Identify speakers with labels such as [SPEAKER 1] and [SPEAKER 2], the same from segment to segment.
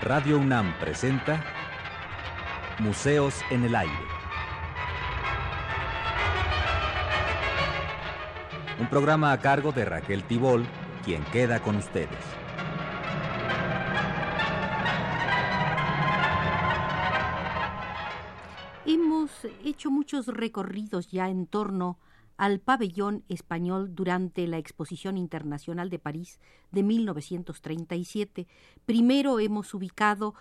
[SPEAKER 1] Radio UNAM presenta Museos en el Aire. Un programa a cargo de Raquel Tibol, quien queda con ustedes.
[SPEAKER 2] Hemos hecho muchos recorridos ya en torno al pabellón español durante la Exposición Internacional de París de 1937. Primero hemos ubicado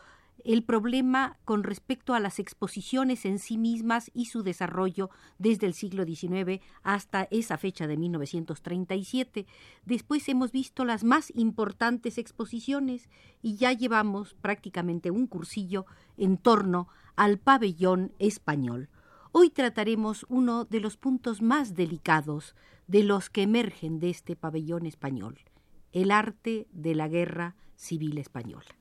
[SPEAKER 2] el problema con respecto a las exposiciones en sí mismas y su desarrollo desde el siglo XIX hasta esa fecha de 1937. Después hemos visto las más importantes exposiciones y ya llevamos prácticamente un cursillo en torno al pabellón español. Hoy trataremos uno de los puntos más delicados de los que emergen de este pabellón español, el arte de la guerra civil española.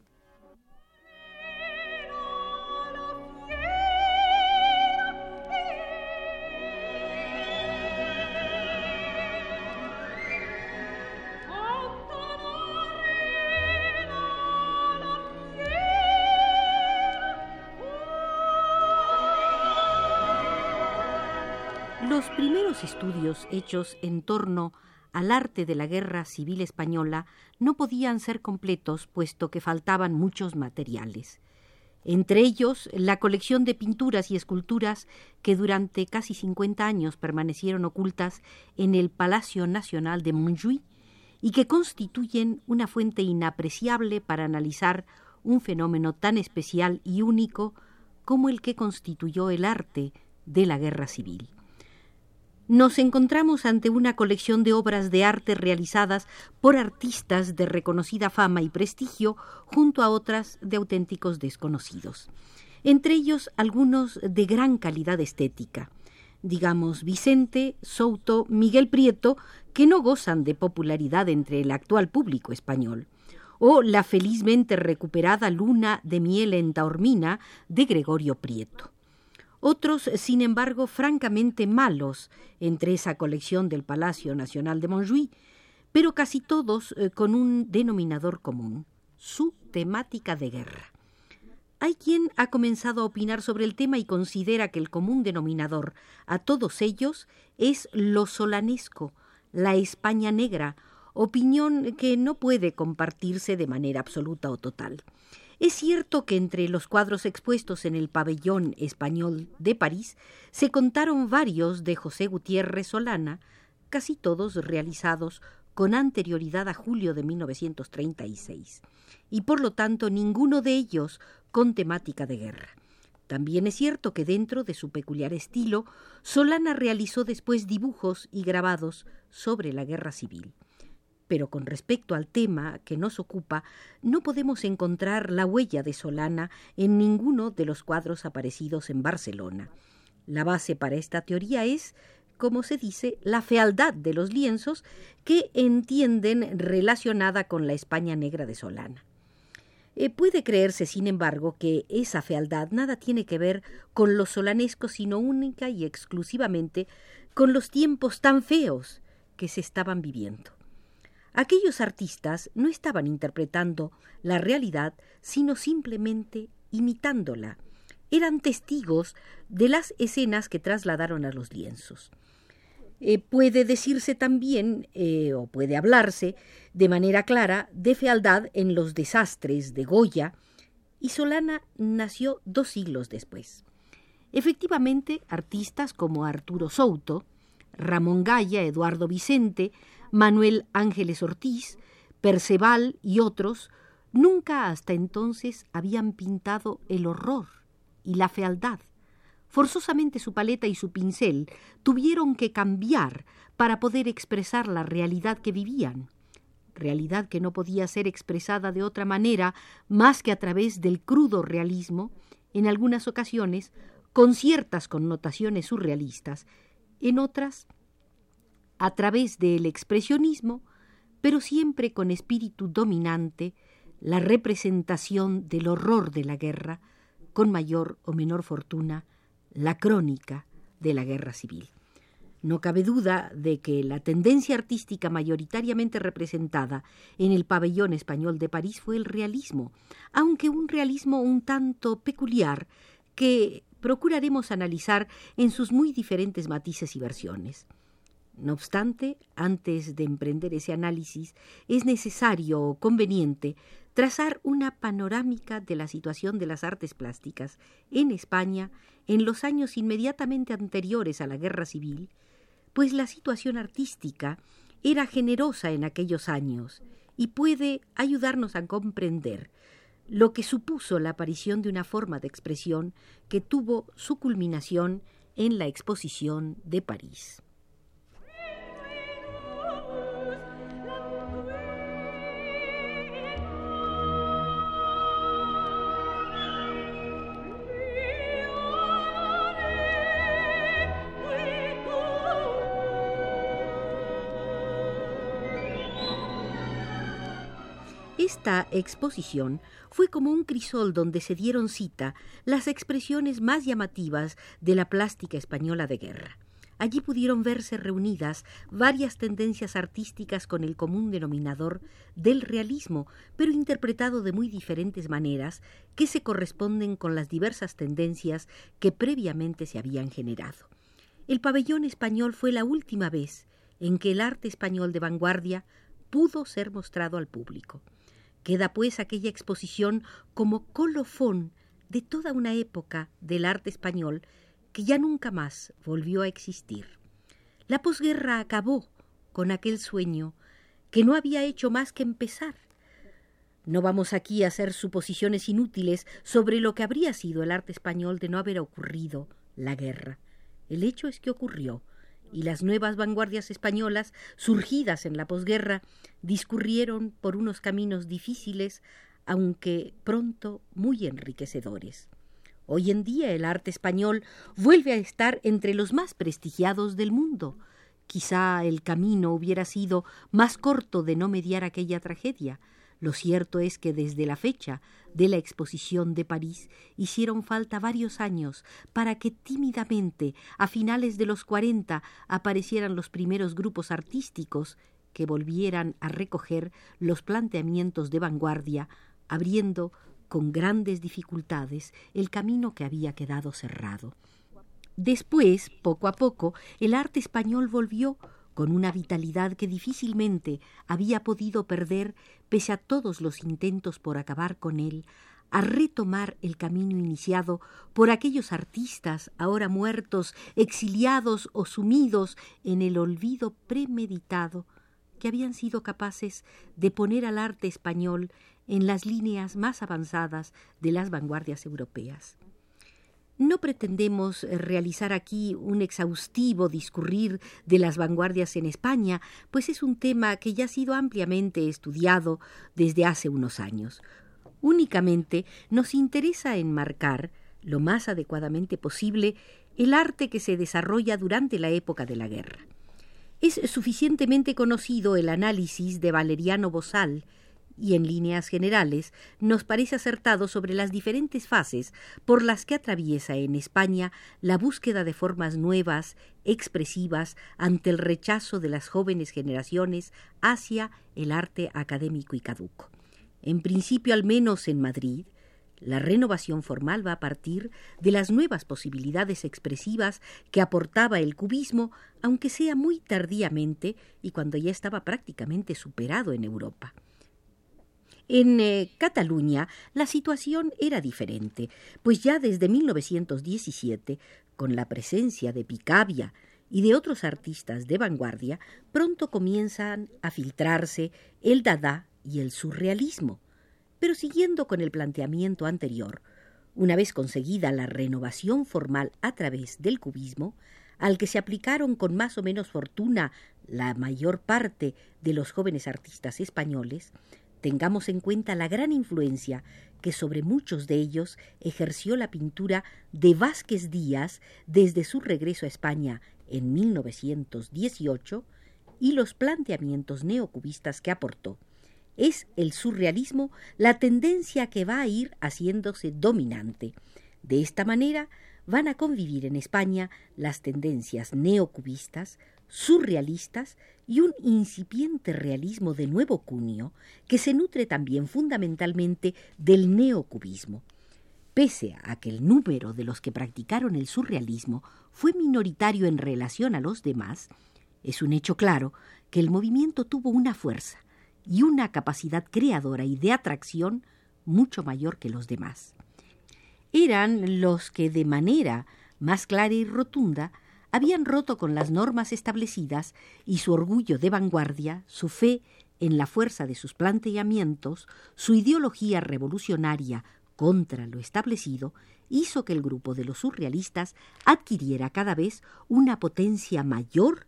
[SPEAKER 2] Los primeros estudios hechos en torno al arte de la guerra civil española no podían ser completos puesto que faltaban muchos materiales. Entre ellos, la colección de pinturas y esculturas que durante casi cincuenta años permanecieron ocultas en el Palacio Nacional de Montjuïc y que constituyen una fuente inapreciable para analizar un fenómeno tan especial y único como el que constituyó el arte de la guerra civil nos encontramos ante una colección de obras de arte realizadas por artistas de reconocida fama y prestigio junto a otras de auténticos desconocidos. Entre ellos algunos de gran calidad estética, digamos Vicente, Souto, Miguel Prieto, que no gozan de popularidad entre el actual público español, o la felizmente recuperada Luna de miel en Taormina de Gregorio Prieto otros, sin embargo, francamente malos entre esa colección del Palacio Nacional de Montjuïc, pero casi todos eh, con un denominador común, su temática de guerra. Hay quien ha comenzado a opinar sobre el tema y considera que el común denominador a todos ellos es lo solanesco, la España negra, opinión que no puede compartirse de manera absoluta o total. Es cierto que entre los cuadros expuestos en el pabellón español de París se contaron varios de José Gutiérrez Solana, casi todos realizados con anterioridad a julio de 1936, y por lo tanto ninguno de ellos con temática de guerra. También es cierto que dentro de su peculiar estilo, Solana realizó después dibujos y grabados sobre la guerra civil. Pero con respecto al tema que nos ocupa, no podemos encontrar la huella de Solana en ninguno de los cuadros aparecidos en Barcelona. La base para esta teoría es, como se dice, la fealdad de los lienzos que entienden relacionada con la España negra de Solana. Eh, puede creerse, sin embargo, que esa fealdad nada tiene que ver con los solanescos, sino única y exclusivamente con los tiempos tan feos que se estaban viviendo. Aquellos artistas no estaban interpretando la realidad, sino simplemente imitándola. Eran testigos de las escenas que trasladaron a los lienzos. Eh, puede decirse también, eh, o puede hablarse de manera clara, de fealdad en los desastres de Goya, y Solana nació dos siglos después. Efectivamente, artistas como Arturo Souto, Ramón Gaya, Eduardo Vicente, Manuel Ángeles Ortiz, Perceval y otros, nunca hasta entonces habían pintado el horror y la fealdad. Forzosamente su paleta y su pincel tuvieron que cambiar para poder expresar la realidad que vivían, realidad que no podía ser expresada de otra manera más que a través del crudo realismo, en algunas ocasiones con ciertas connotaciones surrealistas, en otras a través del expresionismo, pero siempre con espíritu dominante, la representación del horror de la guerra, con mayor o menor fortuna, la crónica de la guerra civil. No cabe duda de que la tendencia artística mayoritariamente representada en el pabellón español de París fue el realismo, aunque un realismo un tanto peculiar que procuraremos analizar en sus muy diferentes matices y versiones. No obstante, antes de emprender ese análisis, es necesario o conveniente trazar una panorámica de la situación de las artes plásticas en España en los años inmediatamente anteriores a la Guerra Civil pues la situación artística era generosa en aquellos años y puede ayudarnos a comprender lo que supuso la aparición de una forma de expresión que tuvo su culminación en la exposición de París. Esta exposición fue como un crisol donde se dieron cita las expresiones más llamativas de la plástica española de guerra. Allí pudieron verse reunidas varias tendencias artísticas con el común denominador del realismo, pero interpretado de muy diferentes maneras que se corresponden con las diversas tendencias que previamente se habían generado. El pabellón español fue la última vez en que el arte español de vanguardia pudo ser mostrado al público. Queda pues aquella exposición como colofón de toda una época del arte español que ya nunca más volvió a existir. La posguerra acabó con aquel sueño que no había hecho más que empezar. No vamos aquí a hacer suposiciones inútiles sobre lo que habría sido el arte español de no haber ocurrido la guerra. El hecho es que ocurrió, y las nuevas vanguardias españolas, surgidas en la posguerra, discurrieron por unos caminos difíciles, aunque pronto muy enriquecedores. Hoy en día el arte español vuelve a estar entre los más prestigiados del mundo. Quizá el camino hubiera sido más corto de no mediar aquella tragedia, lo cierto es que desde la fecha de la exposición de París hicieron falta varios años para que tímidamente, a finales de los cuarenta, aparecieran los primeros grupos artísticos que volvieran a recoger los planteamientos de vanguardia, abriendo con grandes dificultades el camino que había quedado cerrado. Después, poco a poco, el arte español volvió con una vitalidad que difícilmente había podido perder pese a todos los intentos por acabar con él, a retomar el camino iniciado por aquellos artistas ahora muertos, exiliados o sumidos en el olvido premeditado, que habían sido capaces de poner al arte español en las líneas más avanzadas de las vanguardias europeas. No pretendemos eh, realizar aquí un exhaustivo discurrir de las vanguardias en España, pues es un tema que ya ha sido ampliamente estudiado desde hace unos años. Únicamente nos interesa enmarcar, lo más adecuadamente posible, el arte que se desarrolla durante la época de la guerra. Es suficientemente conocido el análisis de Valeriano Bosal, y en líneas generales nos parece acertado sobre las diferentes fases por las que atraviesa en España la búsqueda de formas nuevas, expresivas, ante el rechazo de las jóvenes generaciones hacia el arte académico y caduco. En principio, al menos en Madrid, la renovación formal va a partir de las nuevas posibilidades expresivas que aportaba el cubismo, aunque sea muy tardíamente y cuando ya estaba prácticamente superado en Europa. En eh, Cataluña la situación era diferente, pues ya desde 1917, con la presencia de Picabia y de otros artistas de vanguardia, pronto comienzan a filtrarse el dada y el surrealismo. Pero siguiendo con el planteamiento anterior, una vez conseguida la renovación formal a través del cubismo, al que se aplicaron con más o menos fortuna la mayor parte de los jóvenes artistas españoles, Tengamos en cuenta la gran influencia que sobre muchos de ellos ejerció la pintura de Vázquez Díaz desde su regreso a España en 1918 y los planteamientos neocubistas que aportó. Es el surrealismo la tendencia que va a ir haciéndose dominante. De esta manera van a convivir en España las tendencias neocubistas, surrealistas y un incipiente realismo de nuevo cunio que se nutre también fundamentalmente del neocubismo. Pese a que el número de los que practicaron el surrealismo fue minoritario en relación a los demás, es un hecho claro que el movimiento tuvo una fuerza y una capacidad creadora y de atracción mucho mayor que los demás. Eran los que de manera más clara y rotunda habían roto con las normas establecidas y su orgullo de vanguardia, su fe en la fuerza de sus planteamientos, su ideología revolucionaria contra lo establecido, hizo que el grupo de los surrealistas adquiriera cada vez una potencia mayor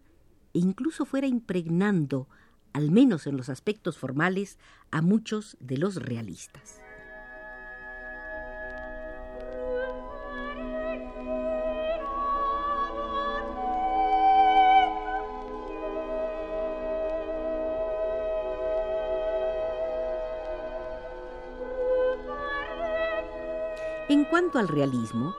[SPEAKER 2] e incluso fuera impregnando, al menos en los aspectos formales, a muchos de los realistas. En cuanto al realismo,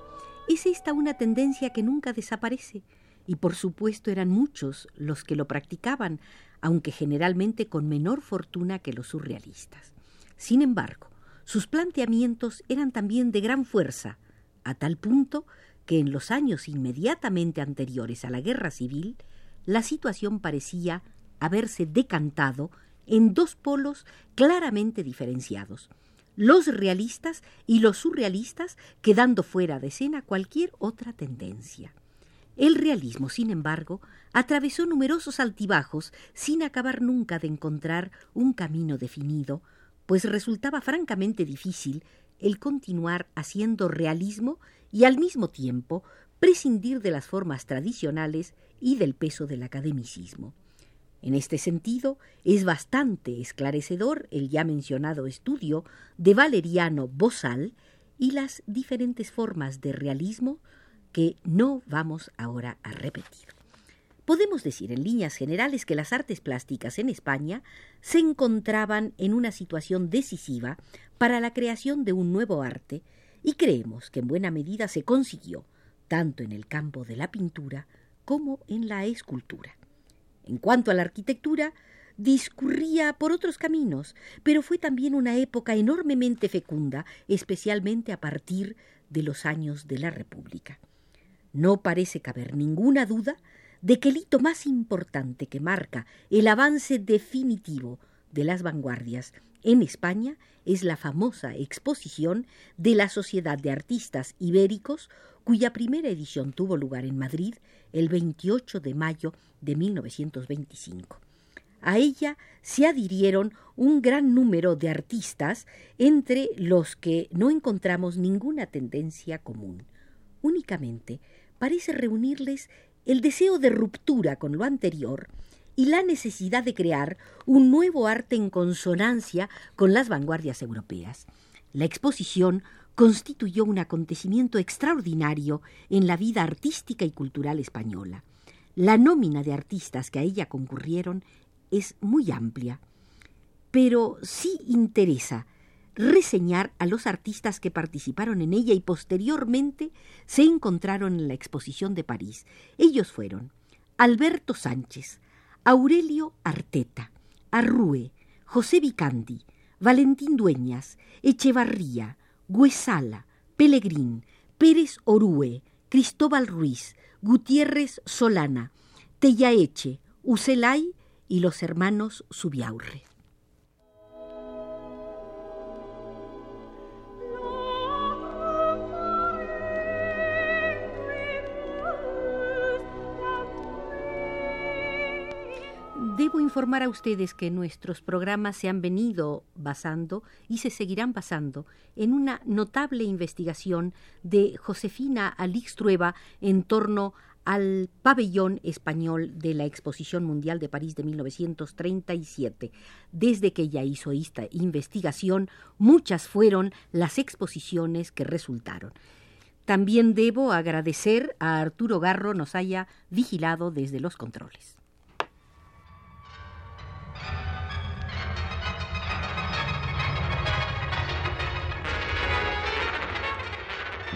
[SPEAKER 2] es esta una tendencia que nunca desaparece, y por supuesto eran muchos los que lo practicaban, aunque generalmente con menor fortuna que los surrealistas. Sin embargo, sus planteamientos eran también de gran fuerza, a tal punto que en los años inmediatamente anteriores a la guerra civil, la situación parecía haberse decantado en dos polos claramente diferenciados, los realistas y los surrealistas quedando fuera de escena cualquier otra tendencia. El realismo, sin embargo, atravesó numerosos altibajos sin acabar nunca de encontrar un camino definido, pues resultaba francamente difícil el continuar haciendo realismo y al mismo tiempo prescindir de las formas tradicionales y del peso del academicismo. En este sentido, es bastante esclarecedor el ya mencionado estudio de Valeriano Bosal y las diferentes formas de realismo que no vamos ahora a repetir. Podemos decir en líneas generales que las artes plásticas en España se encontraban en una situación decisiva para la creación de un nuevo arte y creemos que en buena medida se consiguió, tanto en el campo de la pintura como en la escultura. En cuanto a la arquitectura, discurría por otros caminos, pero fue también una época enormemente fecunda, especialmente a partir de los años de la República. No parece caber ninguna duda de que el hito más importante que marca el avance definitivo de las vanguardias en España es la famosa exposición de la Sociedad de Artistas Ibéricos, cuya primera edición tuvo lugar en Madrid el 28 de mayo de 1925. A ella se adhirieron un gran número de artistas, entre los que no encontramos ninguna tendencia común. Únicamente parece reunirles el deseo de ruptura con lo anterior y la necesidad de crear un nuevo arte en consonancia con las vanguardias europeas. La exposición constituyó un acontecimiento extraordinario en la vida artística y cultural española. La nómina de artistas que a ella concurrieron es muy amplia, pero sí interesa reseñar a los artistas que participaron en ella y posteriormente se encontraron en la exposición de París. Ellos fueron Alberto Sánchez, Aurelio Arteta, Arrue, José Vicandi, Valentín Dueñas, Echevarría, Guesala, Pelegrín, Pérez Orue, Cristóbal Ruiz, Gutiérrez Solana, Tellaeche, Ucelay y los hermanos Subiaurre. Informar a ustedes que nuestros programas se han venido basando y se seguirán basando en una notable investigación de Josefina Alix-Trueba en torno al pabellón español de la Exposición Mundial de París de 1937. Desde que ella hizo esta investigación, muchas fueron las exposiciones que resultaron. También debo agradecer a Arturo Garro nos haya vigilado desde los controles.